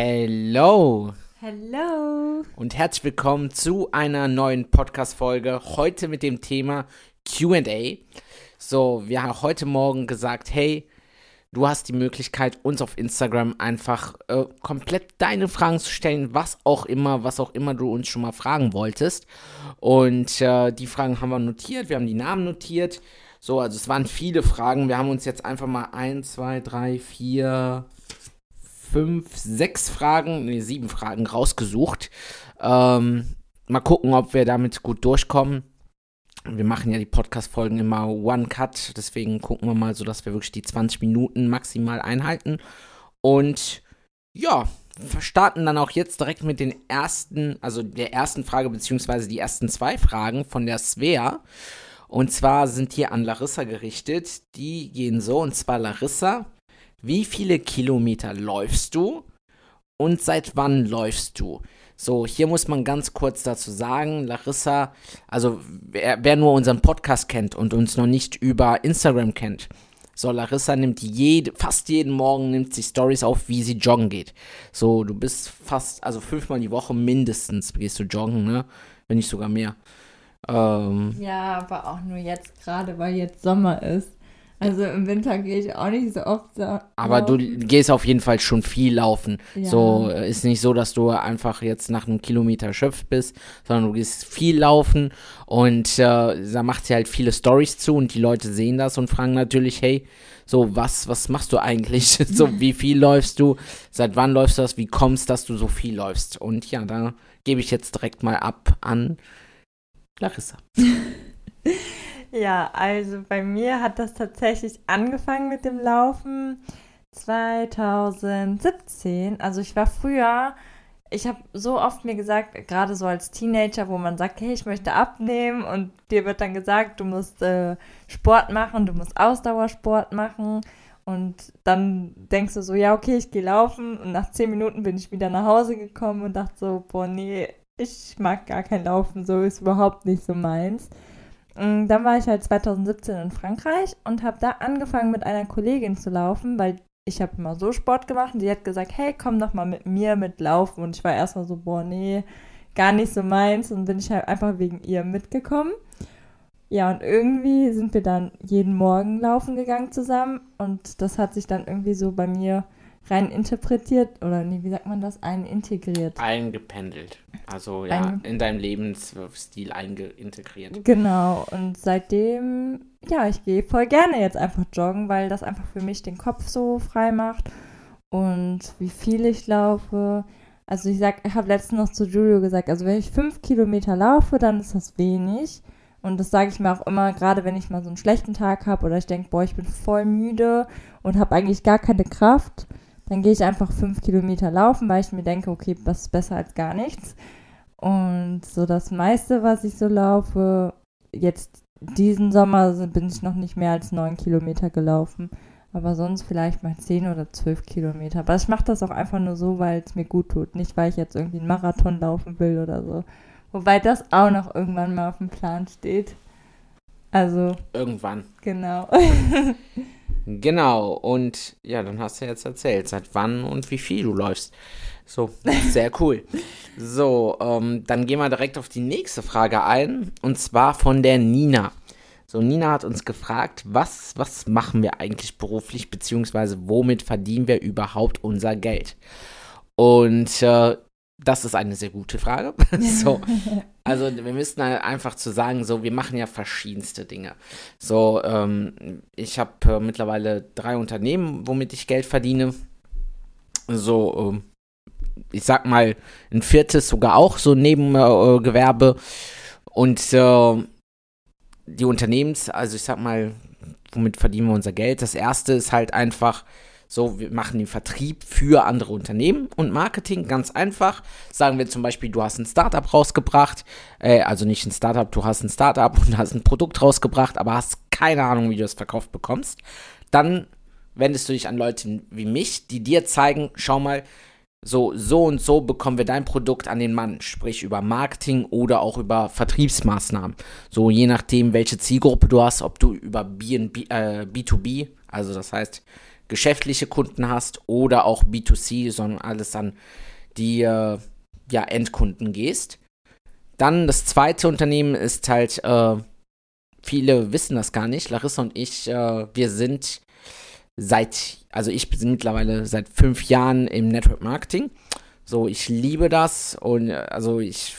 Hello Hello. und herzlich willkommen zu einer neuen Podcast-Folge. Heute mit dem Thema QA. So, wir haben heute Morgen gesagt, hey, du hast die Möglichkeit, uns auf Instagram einfach äh, komplett deine Fragen zu stellen, was auch immer, was auch immer du uns schon mal fragen wolltest. Und äh, die Fragen haben wir notiert, wir haben die Namen notiert. So, also es waren viele Fragen. Wir haben uns jetzt einfach mal ein, zwei, drei, vier, fünf, sechs Fragen, nee, sieben Fragen rausgesucht. Ähm, mal gucken, ob wir damit gut durchkommen. Wir machen ja die Podcast-Folgen immer One Cut, deswegen gucken wir mal so, dass wir wirklich die 20 Minuten maximal einhalten. Und ja, wir starten dann auch jetzt direkt mit den ersten, also der ersten Frage, beziehungsweise die ersten zwei Fragen von der Svea. Und zwar sind hier an Larissa gerichtet. Die gehen so, und zwar Larissa, wie viele Kilometer läufst du und seit wann läufst du? So, hier muss man ganz kurz dazu sagen, Larissa, also wer, wer nur unseren Podcast kennt und uns noch nicht über Instagram kennt, so, Larissa nimmt jede, fast jeden Morgen nimmt sie Stories auf, wie sie joggen geht. So, du bist fast, also fünfmal die Woche mindestens gehst du joggen, ne? Wenn nicht sogar mehr. Ähm, Ja, aber auch nur jetzt gerade, weil jetzt Sommer ist. Also im Winter gehe ich auch nicht so oft so. Aber du gehst auf jeden Fall schon viel laufen. Ja. So äh, ist nicht so, dass du einfach jetzt nach einem Kilometer erschöpft bist, sondern du gehst viel laufen und äh, da macht sie halt viele Stories zu und die Leute sehen das und fragen natürlich, hey, so was, was machst du eigentlich? so wie viel läufst du? Seit wann läufst du das? Wie kommst, dass du so viel läufst? Und ja, da gebe ich jetzt direkt mal ab an Larissa. Ja, also bei mir hat das tatsächlich angefangen mit dem Laufen 2017. Also ich war früher, ich habe so oft mir gesagt, gerade so als Teenager, wo man sagt, hey, ich möchte abnehmen und dir wird dann gesagt, du musst äh, Sport machen, du musst Ausdauersport machen. Und dann denkst du so, ja, okay, ich gehe laufen. Und nach zehn Minuten bin ich wieder nach Hause gekommen und dachte so, boah, nee, ich mag gar kein Laufen, so ist überhaupt nicht so meins. Und Dann war ich halt 2017 in Frankreich und habe da angefangen mit einer Kollegin zu laufen, weil ich habe immer so Sport gemacht und sie hat gesagt, hey, komm doch mal mit mir mit laufen. Und ich war erstmal so, boah, nee, gar nicht so meins und bin ich halt einfach wegen ihr mitgekommen. Ja, und irgendwie sind wir dann jeden Morgen laufen gegangen zusammen und das hat sich dann irgendwie so bei mir rein interpretiert oder nee, wie sagt man das? Einintegriert. Eingependelt. Also ja, Einge- in deinem Lebensstil eingeintegriert. Genau, und seitdem, ja, ich gehe voll gerne jetzt einfach joggen, weil das einfach für mich den Kopf so frei macht. Und wie viel ich laufe. Also ich sag, ich habe letztens noch zu Julio gesagt, also wenn ich fünf Kilometer laufe, dann ist das wenig. Und das sage ich mir auch immer, gerade wenn ich mal so einen schlechten Tag habe oder ich denke, boah, ich bin voll müde und habe eigentlich gar keine Kraft, dann gehe ich einfach fünf Kilometer laufen, weil ich mir denke, okay, das ist besser als gar nichts. Und so das meiste, was ich so laufe, jetzt diesen Sommer so bin ich noch nicht mehr als neun Kilometer gelaufen. Aber sonst vielleicht mal zehn oder zwölf Kilometer. Aber ich mache das auch einfach nur so, weil es mir gut tut. Nicht, weil ich jetzt irgendwie einen Marathon laufen will oder so. Wobei das auch noch irgendwann mal auf dem Plan steht. Also, Irgendwann. genau. Genau, und ja, dann hast du jetzt erzählt, seit wann und wie viel du läufst. So, sehr cool. So, ähm, dann gehen wir direkt auf die nächste Frage ein, und zwar von der Nina. So, Nina hat uns gefragt, was, was machen wir eigentlich beruflich, beziehungsweise womit verdienen wir überhaupt unser Geld? Und äh, das ist eine sehr gute Frage. so, also wir müssen halt einfach zu sagen, so, wir machen ja verschiedenste Dinge. So, ähm, ich habe äh, mittlerweile drei Unternehmen, womit ich Geld verdiene. So, ähm, ich sag mal, ein viertes sogar auch so Nebengewerbe. Äh. Und äh, die Unternehmens, also ich sag mal, womit verdienen wir unser Geld? Das erste ist halt einfach so, wir machen den Vertrieb für andere Unternehmen und Marketing ganz einfach. Sagen wir zum Beispiel, du hast ein Startup rausgebracht, äh, also nicht ein Startup, du hast ein Startup und hast ein Produkt rausgebracht, aber hast keine Ahnung, wie du es verkauft bekommst. Dann wendest du dich an Leute wie mich, die dir zeigen, schau mal, so, so und so bekommen wir dein Produkt an den Mann, sprich über Marketing oder auch über Vertriebsmaßnahmen. So je nachdem, welche Zielgruppe du hast, ob du über B, äh, B2B, also das heißt geschäftliche Kunden hast oder auch B2C, sondern alles an die äh, ja, Endkunden gehst. Dann das zweite Unternehmen ist halt, äh, viele wissen das gar nicht, Larissa und ich, äh, wir sind seit, also ich bin mittlerweile seit fünf Jahren im Network Marketing. So, ich liebe das und äh, also ich,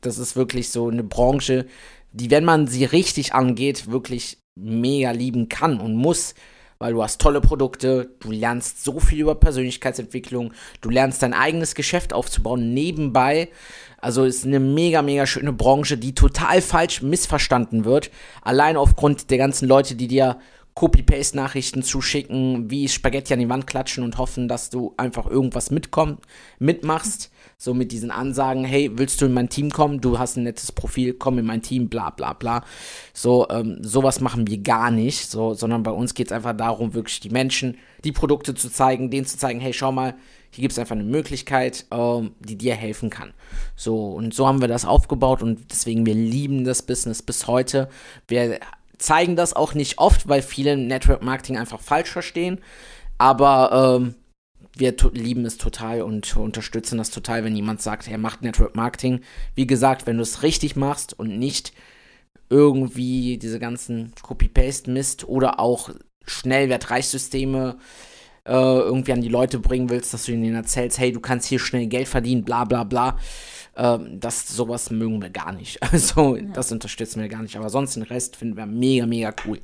das ist wirklich so eine Branche, die, wenn man sie richtig angeht, wirklich mega lieben kann und muss, weil du hast tolle Produkte, du lernst so viel über Persönlichkeitsentwicklung, du lernst dein eigenes Geschäft aufzubauen nebenbei. Also ist eine mega, mega schöne Branche, die total falsch missverstanden wird. Allein aufgrund der ganzen Leute, die dir Copy-Paste-Nachrichten zuschicken, wie Spaghetti an die Wand klatschen und hoffen, dass du einfach irgendwas mitkomm, mitmachst. So mit diesen Ansagen, hey, willst du in mein Team kommen? Du hast ein nettes Profil, komm in mein Team, bla bla bla. So, ähm, sowas machen wir gar nicht, so, sondern bei uns geht es einfach darum, wirklich die Menschen, die Produkte zu zeigen, denen zu zeigen, hey, schau mal, hier gibt es einfach eine Möglichkeit, ähm, die dir helfen kann. So, und so haben wir das aufgebaut und deswegen, wir lieben das Business bis heute. Wir zeigen das auch nicht oft, weil viele Network Marketing einfach falsch verstehen. Aber ähm, wir lieben es total und unterstützen das total, wenn jemand sagt, er macht Network Marketing. Wie gesagt, wenn du es richtig machst und nicht irgendwie diese ganzen Copy-Paste-Mist oder auch Schnellwertreichsysteme äh, irgendwie an die Leute bringen willst, dass du ihnen erzählst, hey, du kannst hier schnell Geld verdienen, bla bla bla. Ähm, das, sowas mögen wir gar nicht. Also, ja. das unterstützen wir gar nicht. Aber sonst den Rest finden wir mega, mega cool.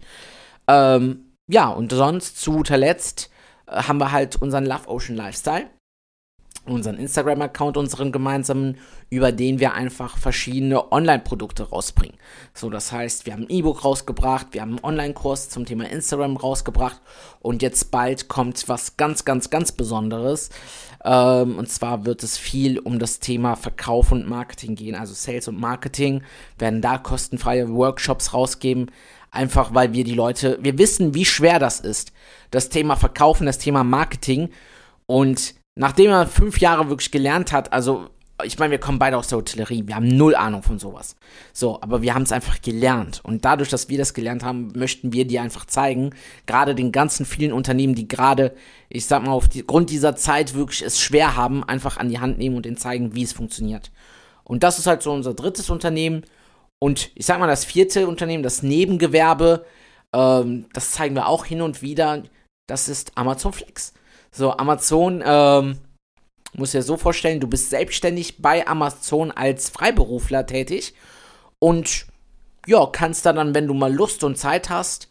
Ähm, ja, und sonst zu guter Letzt äh, haben wir halt unseren Love Ocean Lifestyle unseren Instagram-Account, unseren gemeinsamen, über den wir einfach verschiedene Online-Produkte rausbringen. So, das heißt, wir haben ein E-Book rausgebracht, wir haben einen Online-Kurs zum Thema Instagram rausgebracht und jetzt bald kommt was ganz, ganz, ganz Besonderes. Ähm, und zwar wird es viel um das Thema Verkauf und Marketing gehen, also Sales und Marketing, werden da kostenfreie Workshops rausgeben. Einfach weil wir die Leute, wir wissen, wie schwer das ist. Das Thema Verkaufen, das Thema Marketing. Und nachdem er fünf Jahre wirklich gelernt hat, also ich meine, wir kommen beide aus der Hotellerie, wir haben null Ahnung von sowas. So, aber wir haben es einfach gelernt. Und dadurch, dass wir das gelernt haben, möchten wir dir einfach zeigen, gerade den ganzen vielen Unternehmen, die gerade, ich sag mal, aufgrund dieser Zeit wirklich es schwer haben, einfach an die Hand nehmen und ihnen zeigen, wie es funktioniert. Und das ist halt so unser drittes Unternehmen. Und ich sag mal, das vierte Unternehmen, das Nebengewerbe, ähm, das zeigen wir auch hin und wieder. Das ist Amazon Flex. So, Amazon, ähm, muss dir so vorstellen, du bist selbstständig bei Amazon als Freiberufler tätig und ja, kannst da dann, wenn du mal Lust und Zeit hast,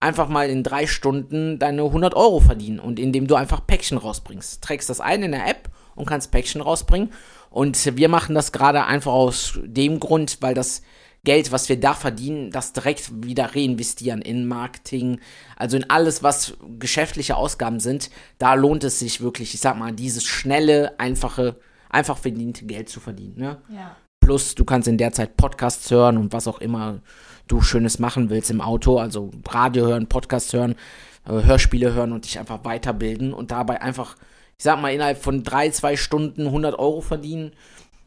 einfach mal in drei Stunden deine 100 Euro verdienen und indem du einfach Päckchen rausbringst. Trägst das ein in der App und kannst Päckchen rausbringen. Und wir machen das gerade einfach aus dem Grund, weil das Geld, was wir da verdienen, das direkt wieder reinvestieren in Marketing, also in alles, was geschäftliche Ausgaben sind. Da lohnt es sich wirklich, ich sag mal, dieses schnelle, einfache, einfach verdiente Geld zu verdienen. Ne? Ja. Plus, du kannst in der Zeit Podcasts hören und was auch immer du Schönes machen willst im Auto, also Radio hören, Podcast hören, äh, Hörspiele hören und dich einfach weiterbilden und dabei einfach, ich sag mal, innerhalb von drei, zwei Stunden 100 Euro verdienen.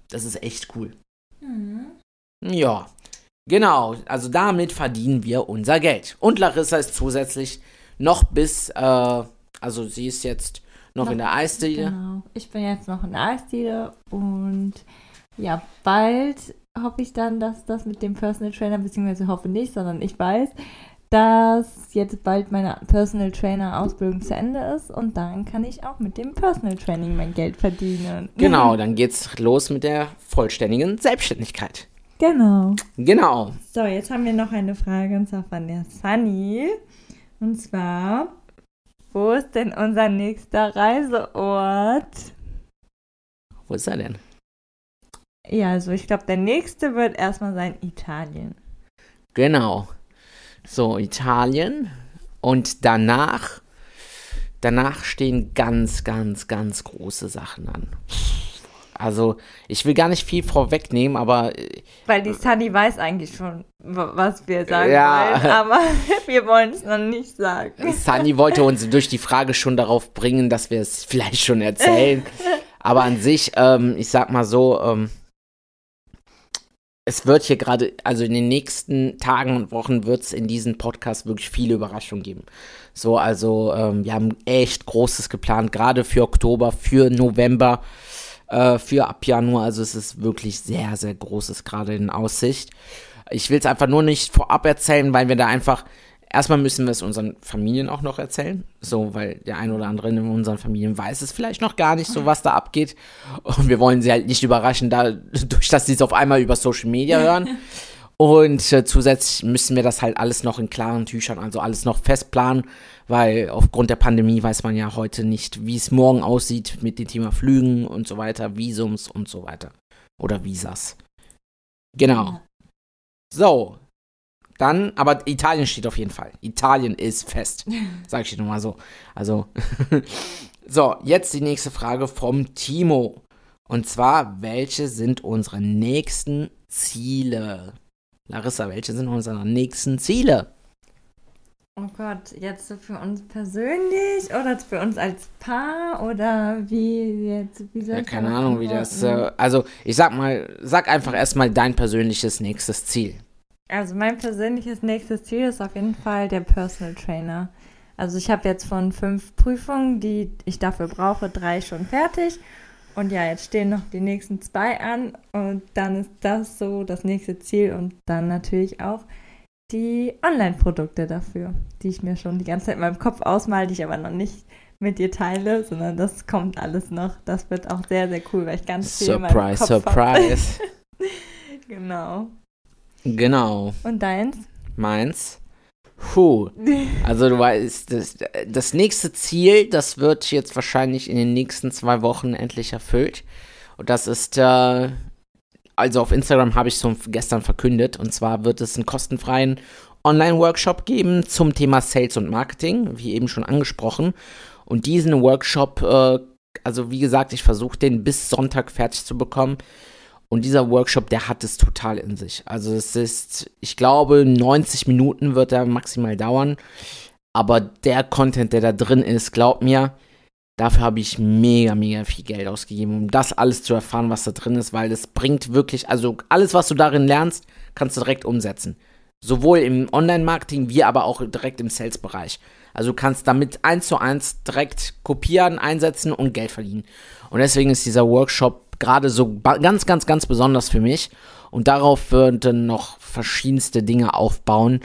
Das ist echt cool. Mhm. Ja, Genau, also damit verdienen wir unser Geld. Und Larissa ist zusätzlich noch bis, äh, also sie ist jetzt noch, noch in der Eisdiele. Genau, ich bin jetzt noch in der Eisdiele und ja, bald hoffe ich dann, dass das mit dem Personal Trainer, beziehungsweise hoffe nicht, sondern ich weiß, dass jetzt bald meine Personal Trainer Ausbildung zu Ende ist und dann kann ich auch mit dem Personal Training mein Geld verdienen. Genau, dann geht's los mit der vollständigen Selbstständigkeit. Genau. Genau. So, jetzt haben wir noch eine Frage und zwar von der Sunny. Und zwar, wo ist denn unser nächster Reiseort? Wo ist er denn? Ja, also ich glaube, der nächste wird erstmal sein Italien. Genau. So, Italien. Und danach, danach stehen ganz, ganz, ganz große Sachen an. Also, ich will gar nicht viel vorwegnehmen, aber. äh, Weil die Sunny weiß eigentlich schon, was wir sagen Ja. wollen, aber wir wollen es noch nicht sagen. Sunny wollte uns durch die Frage schon darauf bringen, dass wir es vielleicht schon erzählen. Aber an sich, ähm, ich sag mal so, ähm, es wird hier gerade, also in den nächsten Tagen und Wochen wird es in diesem Podcast wirklich viele Überraschungen geben. So, also ähm, wir haben echt Großes geplant, gerade für Oktober, für November, äh, für ab Januar. Also es ist wirklich sehr, sehr Großes gerade in Aussicht. Ich will es einfach nur nicht vorab erzählen, weil wir da einfach erstmal müssen wir es unseren Familien auch noch erzählen. So, weil der ein oder andere in unseren Familien weiß es vielleicht noch gar nicht so, was da abgeht. Und wir wollen sie halt nicht überraschen, dadurch, dass sie es auf einmal über Social Media hören. Und äh, zusätzlich müssen wir das halt alles noch in klaren Tüchern, also alles noch fest planen, weil aufgrund der Pandemie weiß man ja heute nicht, wie es morgen aussieht mit dem Thema Flügen und so weiter, Visums und so weiter. Oder Visas. Genau. So. Dann, aber Italien steht auf jeden Fall. Italien ist fest. Sag ich dir nur mal so. Also. so, jetzt die nächste Frage vom Timo. Und zwar, welche sind unsere nächsten Ziele? Larissa, welche sind unsere nächsten Ziele? Oh Gott, jetzt so für uns persönlich oder für uns als Paar oder wie jetzt? Wie soll Ja, keine Ahnung, wie das. Äh, also, ich sag mal, sag einfach erstmal dein persönliches nächstes Ziel. Also mein persönliches nächstes Ziel ist auf jeden Fall der Personal Trainer. Also ich habe jetzt von fünf Prüfungen, die ich dafür brauche, drei schon fertig. Und ja, jetzt stehen noch die nächsten zwei an und dann ist das so das nächste Ziel und dann natürlich auch die Online-Produkte dafür, die ich mir schon die ganze Zeit in meinem Kopf ausmale, die ich aber noch nicht mit dir teile, sondern das kommt alles noch. Das wird auch sehr, sehr cool, weil ich ganz viel in meinem Surprise, Kopf hab. surprise. genau. genau. Und deins? Meins. Puh. Also du weißt, das, das nächste Ziel, das wird jetzt wahrscheinlich in den nächsten zwei Wochen endlich erfüllt. Und das ist, äh, also auf Instagram habe ich es gestern verkündet. Und zwar wird es einen kostenfreien Online-Workshop geben zum Thema Sales und Marketing, wie eben schon angesprochen. Und diesen Workshop, äh, also wie gesagt, ich versuche den bis Sonntag fertig zu bekommen. Und dieser Workshop, der hat es total in sich. Also es ist, ich glaube, 90 Minuten wird er maximal dauern. Aber der Content, der da drin ist, glaub mir, dafür habe ich mega, mega viel Geld ausgegeben, um das alles zu erfahren, was da drin ist, weil das bringt wirklich, also alles, was du darin lernst, kannst du direkt umsetzen. Sowohl im Online-Marketing wie aber auch direkt im Sales-Bereich. Also du kannst damit eins zu eins direkt kopieren, einsetzen und Geld verdienen. Und deswegen ist dieser Workshop gerade so ganz, ganz, ganz besonders für mich. Und darauf würden noch verschiedenste Dinge aufbauen,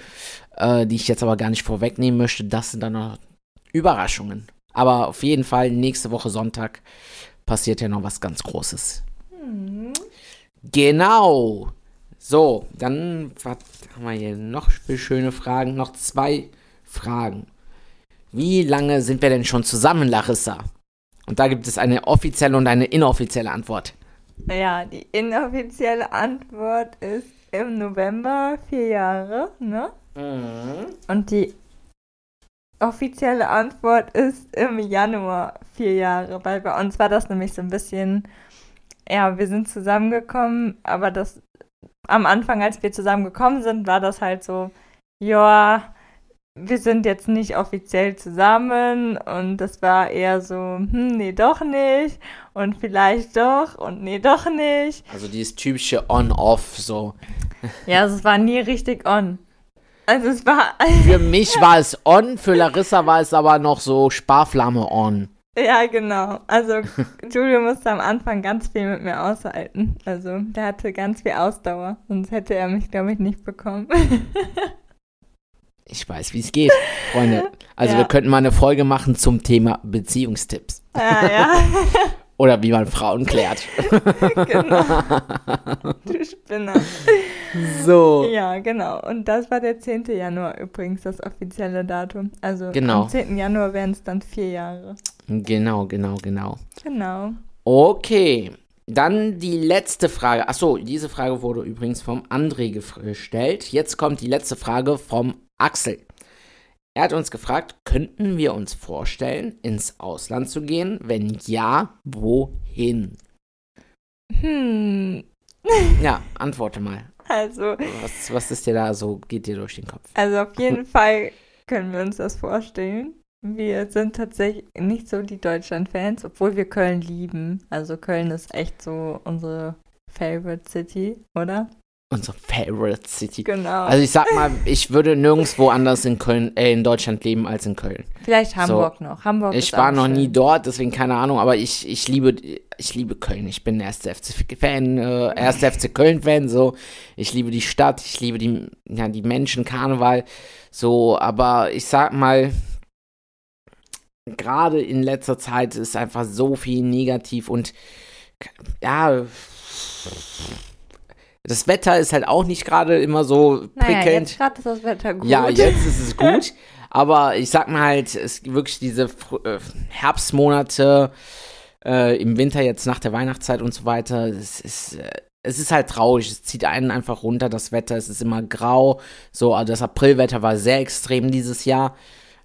äh, die ich jetzt aber gar nicht vorwegnehmen möchte. Das sind dann noch Überraschungen. Aber auf jeden Fall nächste Woche Sonntag passiert ja noch was ganz Großes. Genau. So, dann was haben wir hier noch schöne Fragen. Noch zwei Fragen. Wie lange sind wir denn schon zusammen, Larissa? Und da gibt es eine offizielle und eine inoffizielle Antwort. Ja, die inoffizielle Antwort ist im November vier Jahre, ne? Und die offizielle Antwort ist im Januar vier Jahre, weil bei uns war das nämlich so ein bisschen, ja, wir sind zusammengekommen, aber das am Anfang, als wir zusammengekommen sind, war das halt so, ja, wir sind jetzt nicht offiziell zusammen und das war eher so, hm, nee, doch nicht und vielleicht doch und nee, doch nicht. Also dieses typische On-Off so. Ja, also es war nie richtig on. Also es war, Für mich war es on, für Larissa war es aber noch so Sparflamme on. ja genau. Also Julio musste am Anfang ganz viel mit mir aushalten. Also der hatte ganz viel Ausdauer, sonst hätte er mich, glaube ich, nicht bekommen. Ich weiß, wie es geht, Freunde. Also Ja. wir könnten mal eine Folge machen zum Thema Beziehungstipps. ja, ja, Oder wie man Frauen klärt. genau. Du Spinner. So. Ja, genau. Und das war der 10. Januar übrigens, das offizielle Datum. Also Genau. am 10. Januar wären es dann vier Jahre. Genau, genau, genau. Genau. Okay. Dann die letzte Frage. Achso, diese Frage wurde übrigens vom André gestellt. Jetzt kommt die letzte Frage vom Axel. Er hat uns gefragt, könnten wir uns vorstellen, ins Ausland zu gehen? Wenn ja, wohin? Hm. Ja, antworte mal. Also, Was, was ist dir da so, geht dir durch den Kopf? also auf jeden Fall können wir uns das vorstellen. Wir sind tatsächlich nicht so die Deutschland-Fans, obwohl wir Köln lieben. Also Köln ist echt so unsere Favorite City, oder? Unsere Favorite City. Genau. Also ich sag mal, ich würde nirgendwo anders in Köln, äh, in Deutschland leben als in Köln. Vielleicht Hamburg noch. Hamburg Ich war noch schön. nie dort, deswegen keine Ahnung, aber ich, ich liebe ich liebe Köln. Ich bin erster FC Fan, äh, erster FC Köln Fan, so. Ich liebe die Stadt, ich liebe die ja, die Menschen, Karneval, so, aber ich sag mal gerade in letzter Zeit ist einfach so viel negativ und ja, das Wetter ist halt auch nicht gerade immer so Naja, prickelnd. jetzt gerade ist das Wetter gut. Ja, jetzt ist es gut. Aber ich sag mal halt, es gibt wirklich diese äh, Herbstmonate äh, im Winter jetzt nach der Weihnachtszeit und so weiter. Es ist, äh, es ist halt traurig. Es zieht einen einfach runter, das Wetter. Es ist immer grau. So, also das Aprilwetter war sehr extrem dieses Jahr.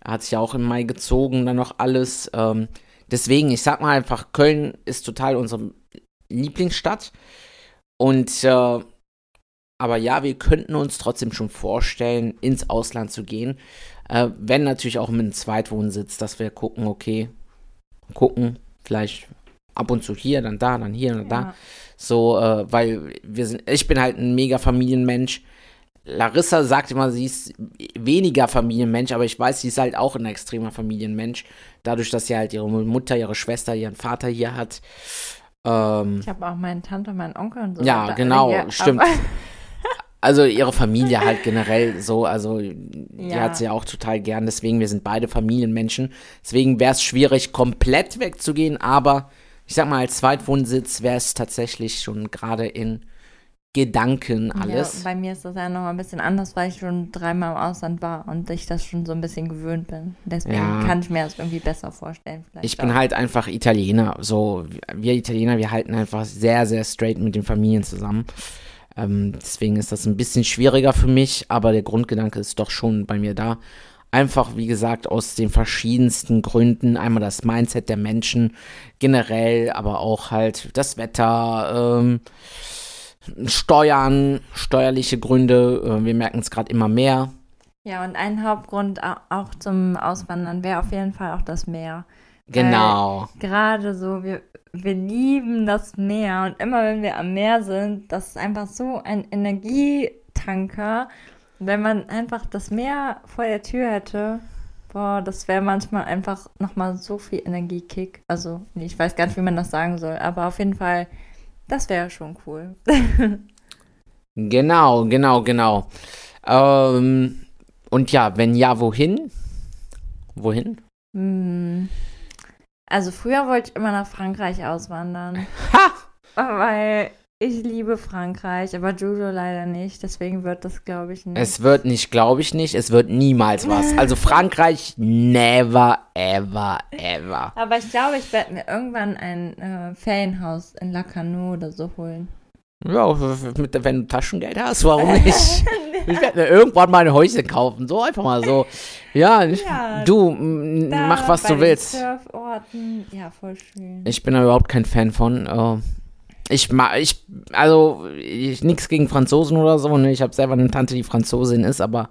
Hat sich ja auch im Mai gezogen, dann noch alles. Ähm, deswegen, ich sag mal einfach, Köln ist total unsere Lieblingsstadt. Und äh, aber ja, wir könnten uns trotzdem schon vorstellen, ins Ausland zu gehen. Äh, wenn natürlich auch mit einem Zweitwohnsitz, dass wir gucken, okay, gucken, vielleicht ab und zu hier, dann da, dann hier, dann da. Ja. So, äh, weil wir sind, ich bin halt ein mega Familienmensch. Larissa sagt immer, sie ist weniger Familienmensch, aber ich weiß, sie ist halt auch ein extremer Familienmensch. Dadurch, dass sie halt ihre Mutter, ihre Schwester, ihren Vater hier hat. Ähm, Ich habe auch meine Tante, meinen Onkel und so. ja, genau, stimmt. Also ihre Familie halt generell so, also die Ja. hat sie auch total gern, deswegen wir sind beide Familienmenschen. Deswegen wäre es schwierig, komplett wegzugehen, aber ich sag mal, als Zweitwohnsitz wäre es tatsächlich schon gerade in Gedanken alles. Ja, bei mir ist das ja noch ein bisschen anders, weil ich schon dreimal im Ausland war und ich das schon so ein bisschen gewöhnt bin. Deswegen Ja. kann ich mir das irgendwie besser vorstellen. Ich bin auch. halt einfach Italiener. So, wir Italiener, wir halten einfach sehr, sehr straight mit den Familien zusammen. Ähm, deswegen ist das ein bisschen schwieriger für mich, aber der Grundgedanke ist doch schon bei mir da. Einfach, wie gesagt, aus den verschiedensten Gründen. Einmal das Mindset der Menschen generell, aber auch halt das Wetter, ähm, Steuern, steuerliche Gründe. Äh, wir merken es gerade immer mehr. Ja, und ein Hauptgrund au- auch zum Auswandern wäre auf jeden Fall auch das Meer. Genau. Gerade so, wir, wir lieben das Meer und immer wenn wir am Meer sind, das ist einfach so ein Energietanker. Wenn man einfach das Meer vor der Tür hätte, boah, das wäre manchmal einfach nochmal so viel Energiekick. Also, ich weiß gar nicht, wie man das sagen soll, aber auf jeden Fall, das wäre schon cool. Genau, genau, genau. Ähm, und ja, wenn ja, wohin? Wohin? Hm. Also, früher wollte ich immer nach Frankreich auswandern. Ha! Weil ich liebe Frankreich, aber Judo leider nicht. Deswegen wird das, glaube ich, nicht. Es wird nicht, glaube ich nicht, es wird niemals was. Also Frankreich, never, ever, ever. aber ich glaube, ich werde mir irgendwann ein äh, Ferienhaus in Lacanau oder so holen. Ja, wenn du Taschengeld hast, warum nicht? Ich werde mir irgendwann mal ein Häuschen kaufen, so einfach mal so. Ja, Ja, du, mach was du willst. Surforten. Ja, voll schön. Ich bin da überhaupt kein Fan von. Äh, ich mag, ich, also, ich, nix gegen Franzosen oder so, ne? Ich habe selber eine Tante, die Franzosin ist, aber,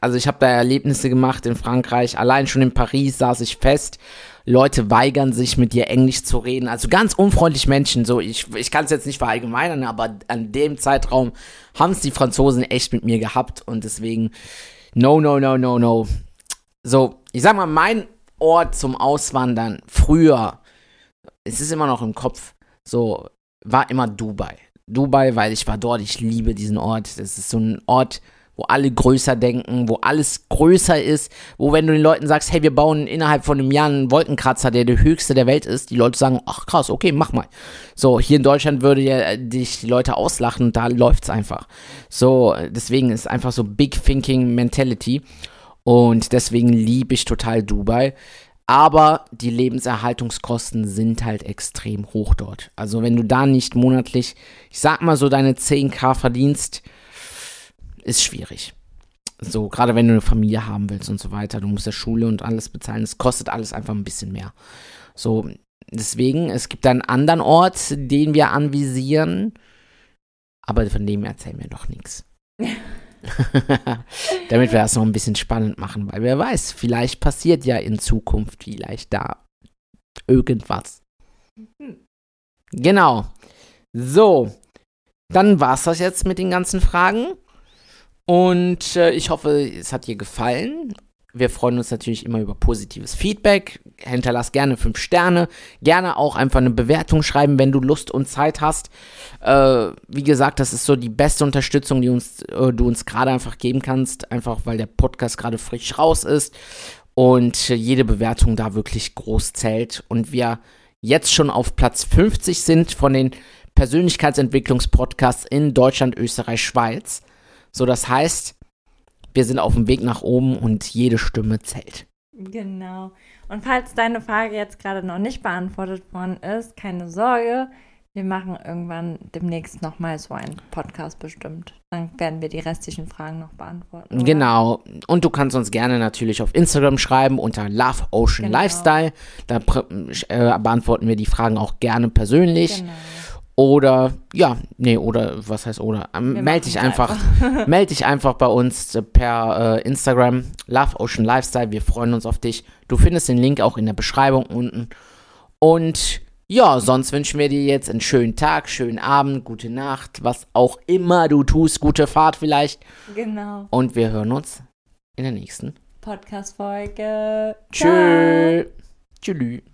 also ich habe da Erlebnisse gemacht in Frankreich. Allein schon in Paris saß ich fest. Leute weigern sich, mit dir Englisch zu reden. Also ganz unfreundlich Menschen. So, ich, ich kann es jetzt nicht verallgemeinern, aber an dem Zeitraum haben es die Franzosen echt mit mir gehabt und deswegen, no, no, no, no, no. So, ich sag mal, mein Ort zum Auswandern früher, es ist immer noch im Kopf, so, war immer Dubai. Dubai, weil ich war dort, ich liebe diesen Ort. Das ist so ein Ort, wo alle größer denken, wo alles größer ist, wo wenn du den Leuten sagst, hey, wir bauen innerhalb von einem Jahr einen Wolkenkratzer, der der höchste der Welt ist, die Leute sagen, ach krass, okay, mach mal. So, hier in Deutschland würde ja dich die Leute auslachen und da läuft's einfach. So, deswegen ist einfach so Big Thinking Mentality und deswegen liebe ich total Dubai. Aber die Lebenserhaltungskosten sind halt extrem hoch dort. Also wenn du da nicht monatlich, ich sag mal so deine 10k verdienst, ist schwierig. So, gerade wenn du eine Familie haben willst und so weiter, du musst ja Schule und alles bezahlen, es kostet alles einfach ein bisschen mehr. So, deswegen, es gibt einen anderen Ort, den wir anvisieren, aber von dem erzählen wir noch nichts. Damit wir das noch ein bisschen spannend machen, weil wer weiß, vielleicht passiert ja in Zukunft vielleicht da irgendwas. Genau. So, dann war es das jetzt mit den ganzen Fragen. Und äh, ich hoffe, es hat dir gefallen. Wir freuen uns natürlich immer über positives Feedback. Hinterlass gerne fünf Sterne. Gerne auch einfach eine Bewertung schreiben, wenn du Lust und Zeit hast. Äh, wie gesagt, das ist so die beste Unterstützung, die uns, äh, du uns gerade einfach geben kannst. Einfach weil der Podcast gerade frisch raus ist und jede Bewertung da wirklich groß zählt. Und wir jetzt schon auf Platz 50 sind von den Persönlichkeitsentwicklungspodcasts in Deutschland, Österreich, Schweiz. So, das heißt, wir sind auf dem Weg nach oben und jede Stimme zählt. Genau. Und falls deine Frage jetzt gerade noch nicht beantwortet worden ist, keine Sorge. Wir machen irgendwann demnächst nochmal so einen Podcast bestimmt. Dann werden wir die restlichen Fragen noch beantworten. Oder? Genau. Und du kannst uns gerne natürlich auf Instagram schreiben unter Love Ocean Genau. Lifestyle. Da äh, beantworten wir die Fragen auch gerne persönlich. Genau. Oder, ja, nee, oder, was heißt oder? Ähm, Wir meld dich machen's einfach, meld dich einfach bei uns äh, per äh, Instagram, Love Ocean Lifestyle. Wir freuen uns auf dich. Du findest den Link auch in der Beschreibung unten. Und ja, sonst wünschen wir dir jetzt einen schönen Tag, schönen Abend, gute Nacht, was auch immer du tust, gute Fahrt vielleicht. Genau. Und wir hören uns in der nächsten. Podcast-Folge. Tschö. Tschüss.